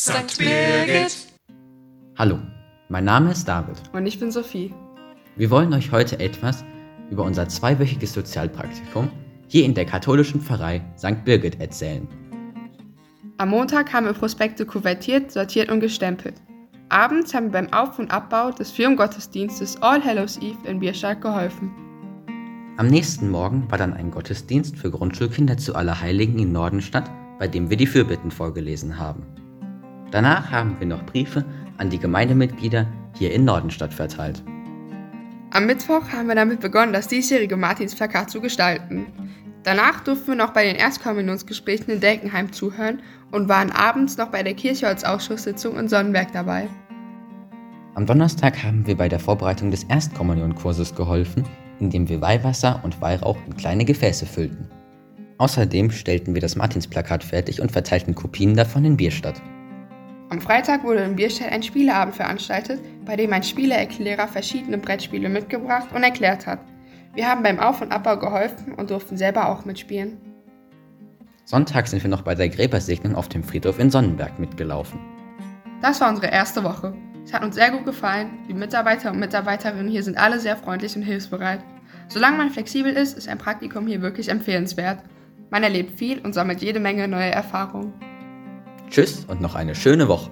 St. Birgit. Hallo, mein Name ist David. Und ich bin Sophie. Wir wollen euch heute etwas über unser zweiwöchiges Sozialpraktikum hier in der katholischen Pfarrei St. Birgit erzählen. Am Montag haben wir Prospekte kuvertiert, sortiert und gestempelt. Abends haben wir beim Auf- und Abbau des Firmengottesdienstes All Hallows Eve in Bierstadt geholfen. Am nächsten Morgen war dann ein Gottesdienst für Grundschulkinder zu Allerheiligen in Nordenstadt, bei dem wir die Fürbitten vorgelesen haben. Danach haben wir noch Briefe an die Gemeindemitglieder hier in Nordenstadt verteilt. Am Mittwoch haben wir damit begonnen, das diesjährige Martinsplakat zu gestalten. Danach durften wir noch bei den Erstkommunionsgesprächen in Delkenheim zuhören und waren abends noch bei der Kirchholzausschusssitzung in Sonnenberg dabei. Am Donnerstag haben wir bei der Vorbereitung des Erstkommunionkurses geholfen, indem wir Weihwasser und Weihrauch in kleine Gefäße füllten. Außerdem stellten wir das Martinsplakat fertig und verteilten Kopien davon in Bierstadt. Am Freitag wurde in Bierstadt ein Spieleabend veranstaltet, bei dem ein Spieleerklärer verschiedene Brettspiele mitgebracht und erklärt hat. Wir haben beim Auf- und Abbau geholfen und durften selber auch mitspielen. Sonntag sind wir noch bei der Gräbersegnung auf dem Friedhof in Sonnenberg mitgelaufen. Das war unsere erste Woche. Es hat uns sehr gut gefallen. Die Mitarbeiter und Mitarbeiterinnen hier sind alle sehr freundlich und hilfsbereit. Solange man flexibel ist, ist ein Praktikum hier wirklich empfehlenswert. Man erlebt viel und sammelt jede Menge neue Erfahrungen. Tschüss und noch eine schöne Woche.